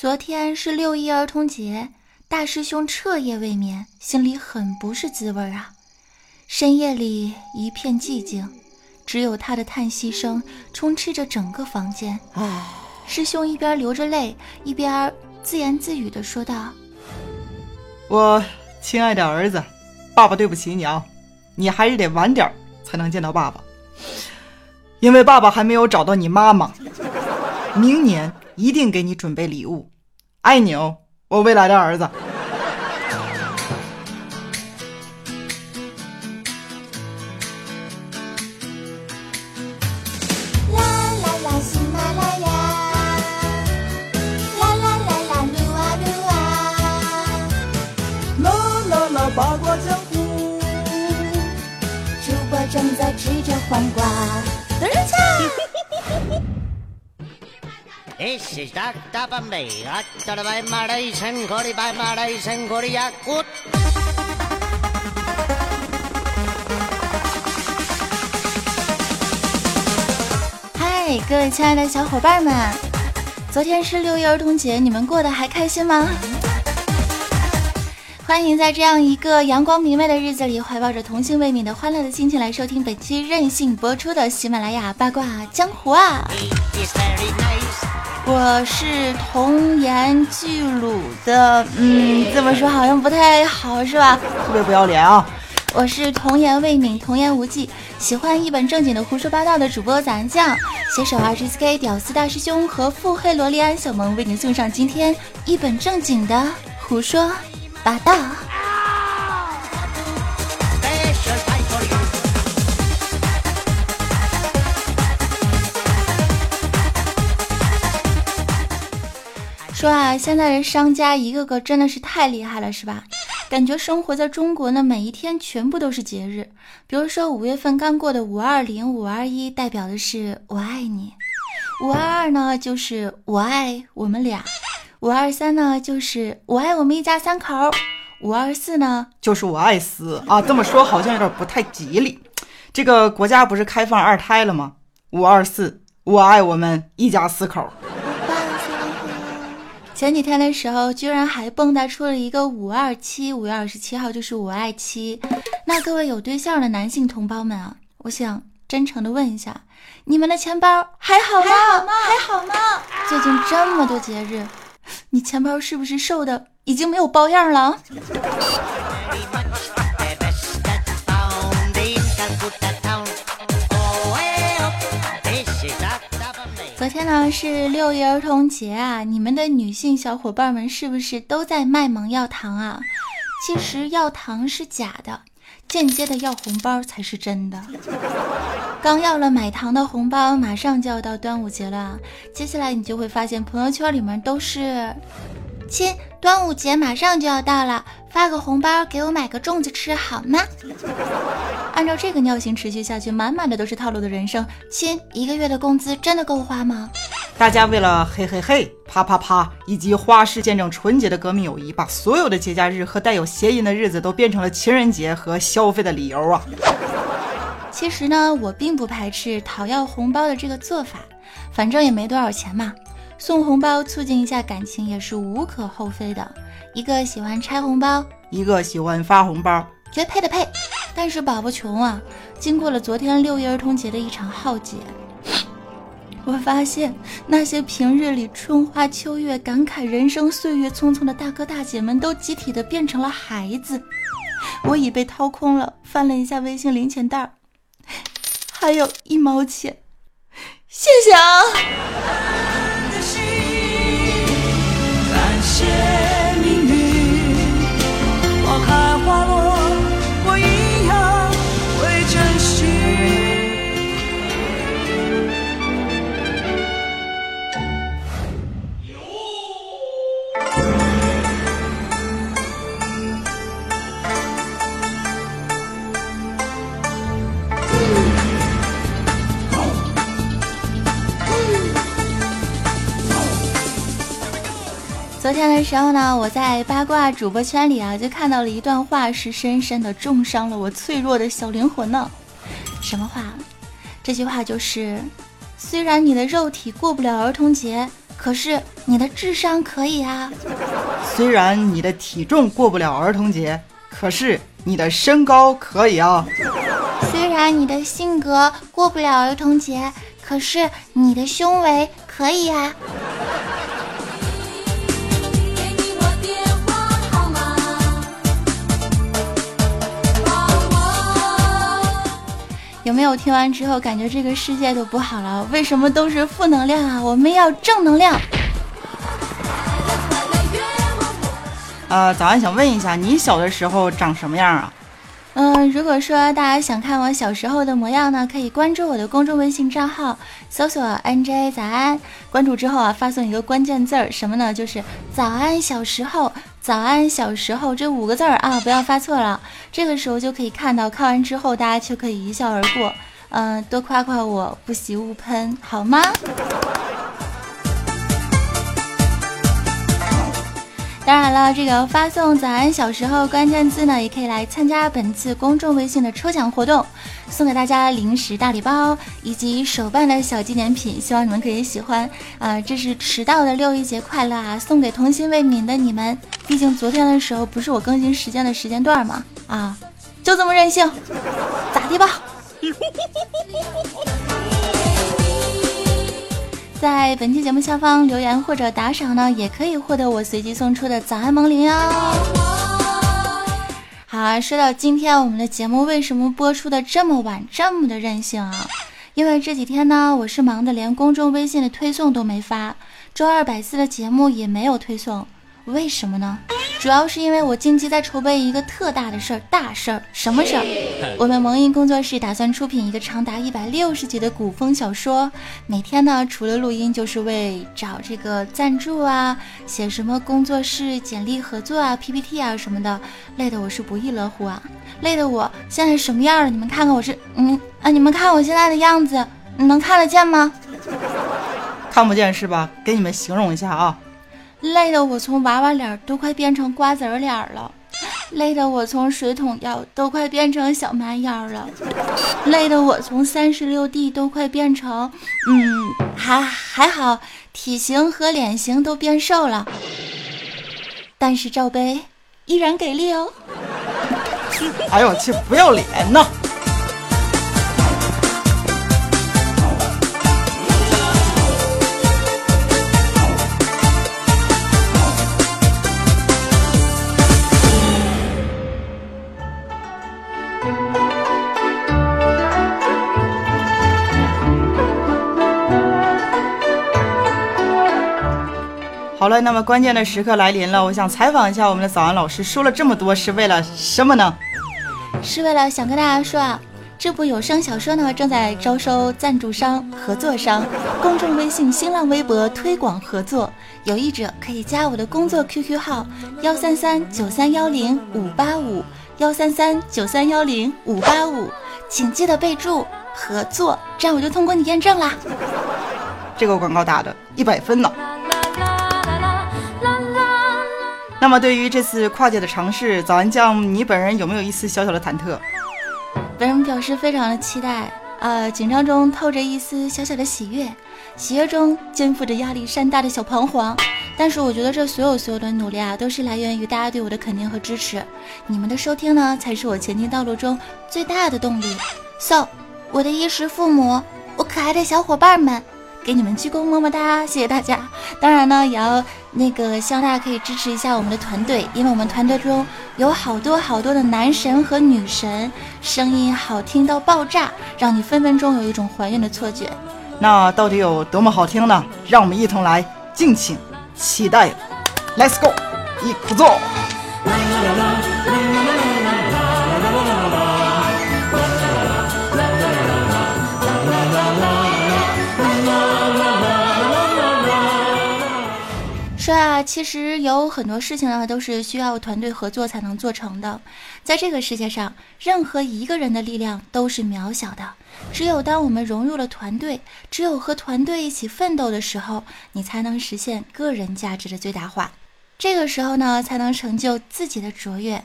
昨天是六一儿童节，大师兄彻夜未眠，心里很不是滋味啊。深夜里一片寂静，只有他的叹息声充斥着整个房间。唉，师兄一边流着泪，一边自言自语地说道：“我亲爱的儿子，爸爸对不起你啊，你还是得晚点才能见到爸爸，因为爸爸还没有找到你妈妈。明年。”一定给你准备礼物，爱你哦，我未来的儿子。八卦江湖，主播正在吃着黄瓜。嗨，各位亲爱的小伙伴们，昨天是六一儿童节，你们过得还开心吗？欢迎在这样一个阳光明媚的日子里，怀抱着童心未泯的欢乐的心情来收听本期任性播出的喜马拉雅八卦江湖啊！我是童颜巨乳的，嗯，这么说好像不太好，是吧？特别不要脸啊！我是童颜未泯、童颜无忌，喜欢一本正经的胡说八道的主播咱酱，携手二十四 K 屌丝大师兄和腹黑萝莉安小萌，为您送上今天一本正经的胡说八道。说啊，现在的商家一个个真的是太厉害了，是吧？感觉生活在中国呢，每一天全部都是节日。比如说五月份刚过的五二零、五二一，代表的是我爱你；五二二呢，就是我爱我们俩；五二三呢，就是我爱我们一家三口；五二四呢，就是我爱死啊！这么说好像有点不太吉利。这个国家不是开放二胎了吗？五二四，我爱我们一家四口。前几天的时候，居然还蹦跶出了一个五二七，五月二十七号就是五爱七。那各位有对象的男性同胞们啊，我想真诚的问一下，你们的钱包还好吗？还好吗？最近这么多节日，你钱包是不是瘦的已经没有包样了？天呢是六一儿童节啊，你们的女性小伙伴们是不是都在卖萌要糖啊？其实要糖是假的，间接的要红包才是真的。刚要了买糖的红包，马上就要到端午节了，接下来你就会发现朋友圈里面都是，亲，端午节马上就要到了。发个红包给我买个粽子吃好吗？按照这个尿性持续下去，满满的都是套路的人生。亲，一个月的工资真的够花吗？大家为了嘿嘿嘿、啪啪啪以及花式见证纯洁的革命友谊，把所有的节假日和带有谐音的日子都变成了情人节和消费的理由啊！其实呢，我并不排斥讨要红包的这个做法，反正也没多少钱嘛，送红包促进一下感情也是无可厚非的。一个喜欢拆红包，一个喜欢发红包，绝配的配。但是宝宝穷啊，经过了昨天六一儿童节的一场浩劫，我发现那些平日里春花秋月感慨人生岁月匆匆的大哥大姐们，都集体的变成了孩子。我已被掏空了，翻了一下微信零钱袋，还有一毛钱，谢谢啊。谢谢。昨天的时候呢，我在八卦主播圈里啊，就看到了一段话，是深深的重伤了我脆弱的小灵魂呢。什么话？这句话就是：虽然你的肉体过不了儿童节，可是你的智商可以啊。虽然你的体重过不了儿童节，可是你的身高可以啊。虽然你的性格过不了儿童节，可是你的胸围可以啊。有没有听完之后感觉这个世界都不好了？为什么都是负能量啊？我们要正能量。呃，早安，想问一下，你小的时候长什么样啊？嗯，如果说大家想看我小时候的模样呢，可以关注我的公众微信账号，搜索 NJ 早安。关注之后啊，发送一个关键字儿，什么呢？就是早安小时候，早安小时候这五个字儿啊，不要发错了。这个时候就可以看到，看完之后大家就可以一笑而过。嗯，多夸夸我，不喜勿喷，好吗？当然了，这个发送“早安小时候”关键字呢，也可以来参加本次公众微信的抽奖活动，送给大家零食大礼包以及手办的小纪念品，希望你们可以喜欢啊！这是迟到的六一节快乐啊，送给童心未泯的你们。毕竟昨天的时候不是我更新时间的时间段吗？啊，就这么任性，咋的吧？在本期节目下方留言或者打赏呢，也可以获得我随机送出的早安萌铃哟。好，说到今天我们的节目为什么播出的这么晚，这么的任性啊？因为这几天呢，我是忙的连公众微信的推送都没发，周二百四的节目也没有推送。为什么呢？主要是因为我近期在筹备一个特大的事儿，大事儿，什么事儿？我们萌音工作室打算出品一个长达一百六十集的古风小说，每天呢，除了录音，就是为找这个赞助啊，写什么工作室简历合作啊、PPT 啊什么的，累得我是不亦乐乎啊！累得我现在什么样了？你们看看我是，嗯啊，你们看我现在的样子，你能看得见吗？看不见是吧？给你们形容一下啊。累得我从娃娃脸都快变成瓜子脸了，累得我从水桶腰都快变成小蛮腰了，累得我从三十六 D 都快变成……嗯，还还好，体型和脸型都变瘦了，但是罩杯依然给力哦！哎呦我去，不要脸呐！好了，那么关键的时刻来临了，我想采访一下我们的早安老师，说了这么多是为了什么呢？是为了想跟大家说啊，这部有声小说呢正在招收赞助商、合作商，公众微信、新浪微博推广合作，有意者可以加我的工作 QQ 号幺三三九三幺零五八五幺三三九三幺零五八五，请记得备注合作，这样我就通过你验证啦。这个广告打的一百分呢。那么，对于这次跨界的尝试，早安酱，你本人有没有一丝小小的忐忑？本人表示非常的期待，呃，紧张中透着一丝小小的喜悦，喜悦中肩负着压力山大的小彷徨。但是，我觉得这所有所有的努力啊，都是来源于大家对我的肯定和支持。你们的收听呢，才是我前进道路中最大的动力。So，我的衣食父母，我可爱的小伙伴们。给你们鞠躬，么么哒，谢谢大家。当然呢，也要那个希望大家可以支持一下我们的团队，因为我们团队中有好多好多的男神和女神，声音好听到爆炸，让你分分钟有一种怀孕的错觉。那到底有多么好听呢？让我们一同来敬请期待。Let's go，一鼓作。说啊，其实有很多事情呢，都是需要团队合作才能做成的。在这个世界上，任何一个人的力量都是渺小的。只有当我们融入了团队，只有和团队一起奋斗的时候，你才能实现个人价值的最大化。这个时候呢，才能成就自己的卓越。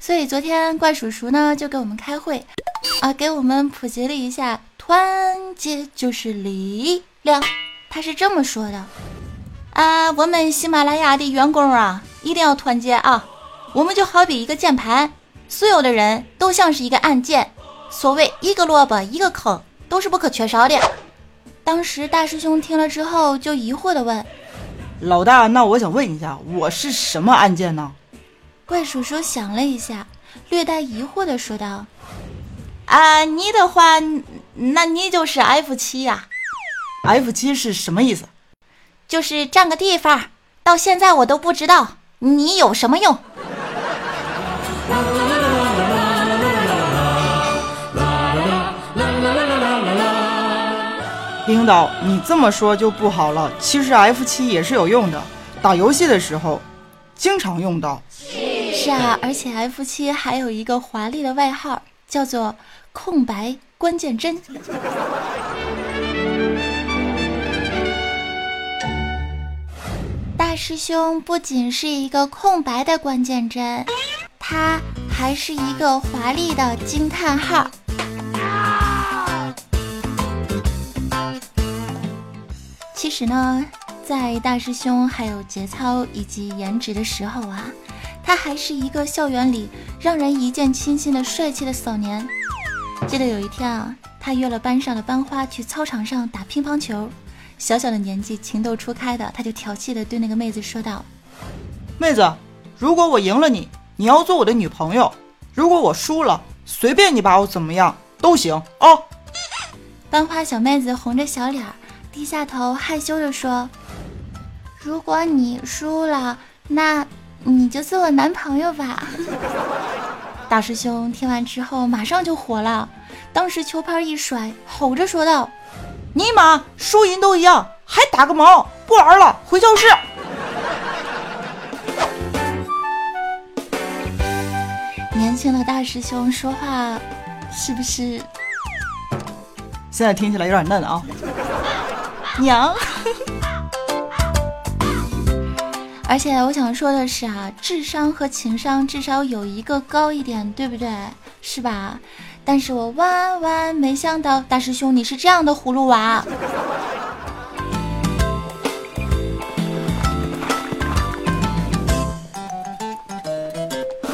所以昨天怪叔叔呢，就给我们开会，啊，给我们普及了一下，团结就是力量。他是这么说的。啊，我们喜马拉雅的员工啊，一定要团结啊！我们就好比一个键盘，所有的人都像是一个按键，所谓一个萝卜一个坑，都是不可缺少的。当时大师兄听了之后，就疑惑的问：“老大，那我想问一下，我是什么按键呢？”怪叔叔想了一下，略带疑惑的说道：“啊，你的话，那你就是 F 七呀。F 七是什么意思？就是占个地方。到现在我都不知道你有什么用。”领导，你这么说就不好了。其实 F 七也是有用的，打游戏的时候经常用到。是啊，而且 F 七还有一个华丽的外号，叫做“空白关键帧”。大师兄不仅是一个空白的关键帧，他还是一个华丽的惊叹号。其实呢，在大师兄还有节操以及颜值的时候啊。他还是一个校园里让人一见倾心的帅气的少年。记得有一天啊，他约了班上的班花去操场上打乒乓球。小小的年纪，情窦初开的，他就调戏的对那个妹子说道：“妹子，如果我赢了你，你要做我的女朋友；如果我输了，随便你把我怎么样都行。哦。”班花小妹子红着小脸，低下头害羞的说：“如果你输了，那……”你就做我男朋友吧，大师兄听完之后马上就火了，当时球拍一甩，吼着说道：“尼玛，输赢都一样，还打个毛？不玩了，回教室！” 年轻的大师兄说话是不是？现在听起来有点嫩啊，娘。而且我想说的是啊，智商和情商至少有一个高一点，对不对？是吧？但是我万万没想到，大师兄你是这样的葫芦娃。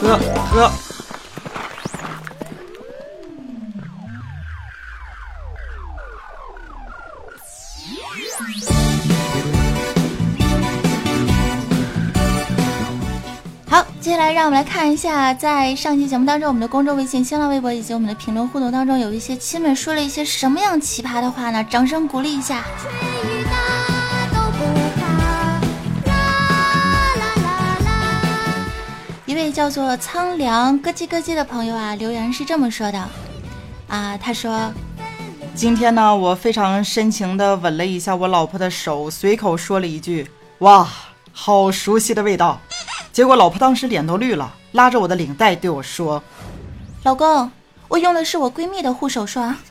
呵呵。来，让我们来看一下，在上期节目当中，我们的公众微信、新浪微博以及我们的评论互动当中，有一些亲们说了一些什么样奇葩的话呢？掌声鼓励一下。一位叫做苍凉咯叽咯叽的朋友啊，留言是这么说的啊，他说：“今天呢，我非常深情的吻了一下我老婆的手，随口说了一句：哇，好熟悉的味道。”结果老婆当时脸都绿了，拉着我的领带对我说：“老公，我用的是我闺蜜的护手霜。”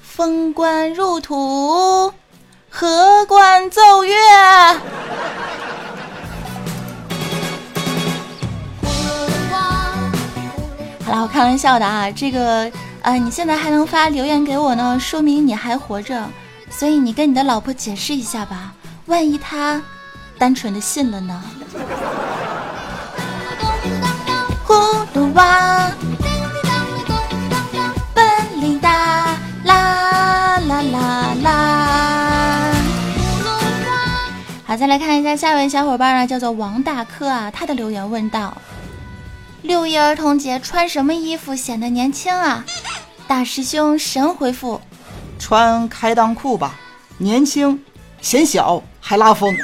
封官入土，荷官奏乐。好了，我开玩笑的啊，这个呃，你现在还能发留言给我呢，说明你还活着，所以你跟你的老婆解释一下吧，万一她。单纯的信了呢。葫芦娃，本领大，啦啦啦啦。好，再来看一下下一位小伙伴呢，叫做王大科啊，他的留言问道：六一儿童节穿什么衣服显得年轻啊？大师兄神回复：穿开裆裤吧，年轻显小还拉风。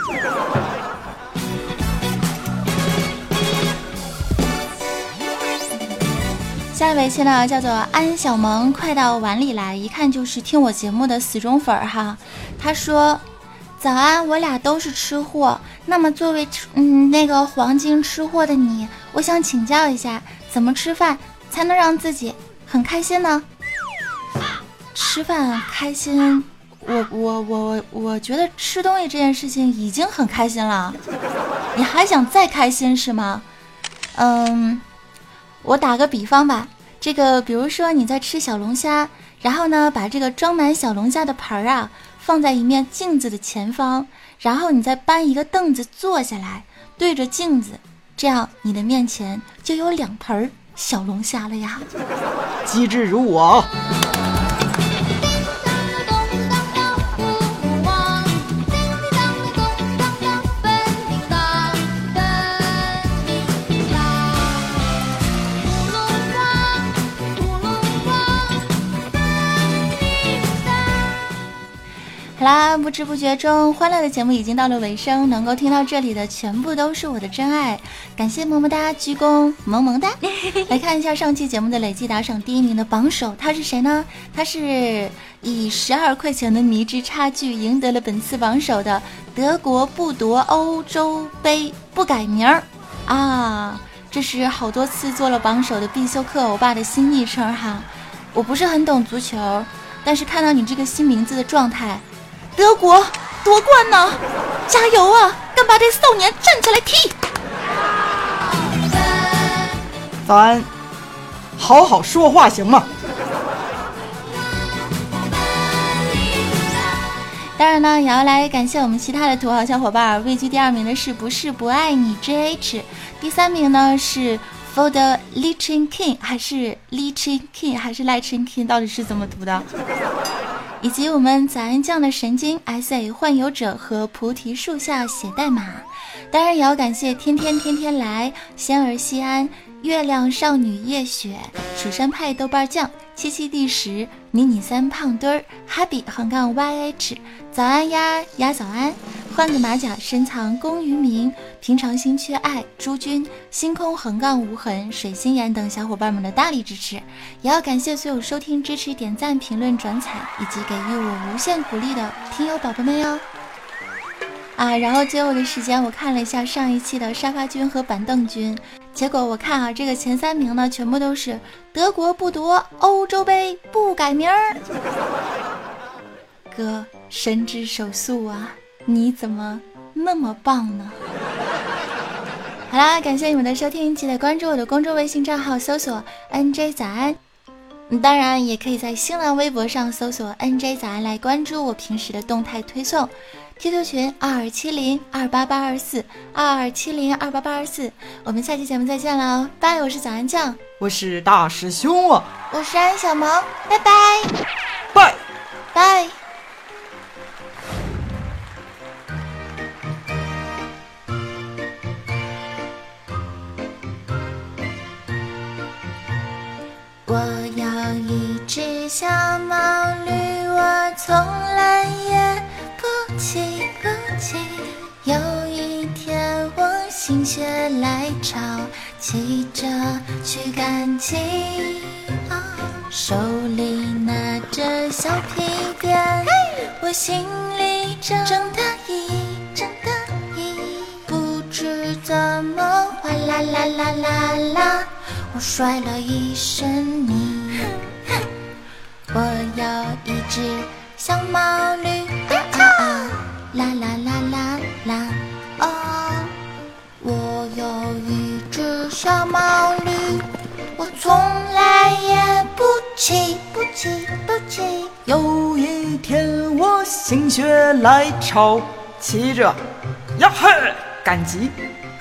下一位亲呢，叫做安小萌，快到碗里来，一看就是听我节目的死忠粉儿哈。他说：“早安，我俩都是吃货。那么作为嗯那个黄金吃货的你，我想请教一下，怎么吃饭才能让自己很开心呢？吃饭开心，我我我我觉得吃东西这件事情已经很开心了，你还想再开心是吗？嗯。”我打个比方吧，这个比如说你在吃小龙虾，然后呢把这个装满小龙虾的盆儿啊放在一面镜子的前方，然后你再搬一个凳子坐下来，对着镜子，这样你的面前就有两盆儿小龙虾了呀。机智如我。啦，不知不觉中，欢乐的节目已经到了尾声。能够听到这里的全部都是我的真爱，感谢么么哒，鞠躬，萌萌哒。来看一下上期节目的累计打赏第一名的榜首，他是谁呢？他是以十二块钱的迷之差距赢得了本次榜首的德国不夺欧洲杯不改名儿啊！这是好多次做了榜首的必修课欧巴的新昵称哈。我不是很懂足球，但是看到你这个新名字的状态。德国夺冠呢！加油啊！干巴这少年站起来踢！早安好好说话行吗？当然呢，也要来感谢我们其他的土豪小伙伴。位居第二名的是不是不爱你 JH，第三名呢是 For the Lichen King，还是 Lichen King，还是 Lichen King，到底是怎么读的？以及我们早安酱的神经 S A 患游者和菩提树下写代码，当然也要感谢天天天天来仙儿西安月亮少女夜雪蜀山派豆瓣酱七七第十迷你三胖墩儿哈比横杠 Y H 早安呀呀早安。换个马甲，深藏功与名。平常心缺爱，诸君，星空横杠无痕，水星眼等小伙伴们的大力支持，也要感谢所有收听、支持、点赞、评论、转采以及给予我无限鼓励的听友宝宝们哟。啊，然后最后的时间，我看了一下上一期的沙发君和板凳君，结果我看啊，这个前三名呢，全部都是德国不夺欧洲杯不改名儿。哥，神之手速啊！你怎么那么棒呢？好啦，感谢你们的收听，记得关注我的公众微信账号，搜索 “nj 早安”。当然，也可以在新浪微博上搜索 “nj 早安”来关注我平时的动态推送。QQ 群二二七零二八八二四二二七零二八八二四。我们下期节目再见喽，拜！我是早安酱，我是大师兄啊，我是安小萌，拜拜，拜拜。我要一只小毛驴，我从来也不骑不骑。有一天我心血来潮，骑着去赶集，手里拿着小皮鞭，我心里正得意正得意，不知怎么哗啦啦啦啦啦。我摔了一身泥，我要一只小毛驴，啊啊啦啦啦啦啦哦！我有一只小毛驴，我从来也不骑不骑不骑。有一天我心血来潮，骑着呀嘿赶集，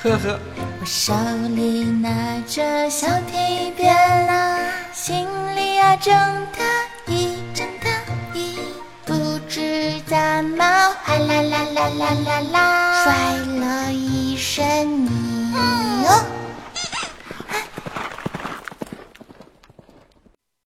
呵呵。手里拿着小提鞭啦，心里啊正得意正得意，不知怎么哗啦啦啦啦啦啦，摔了一身泥。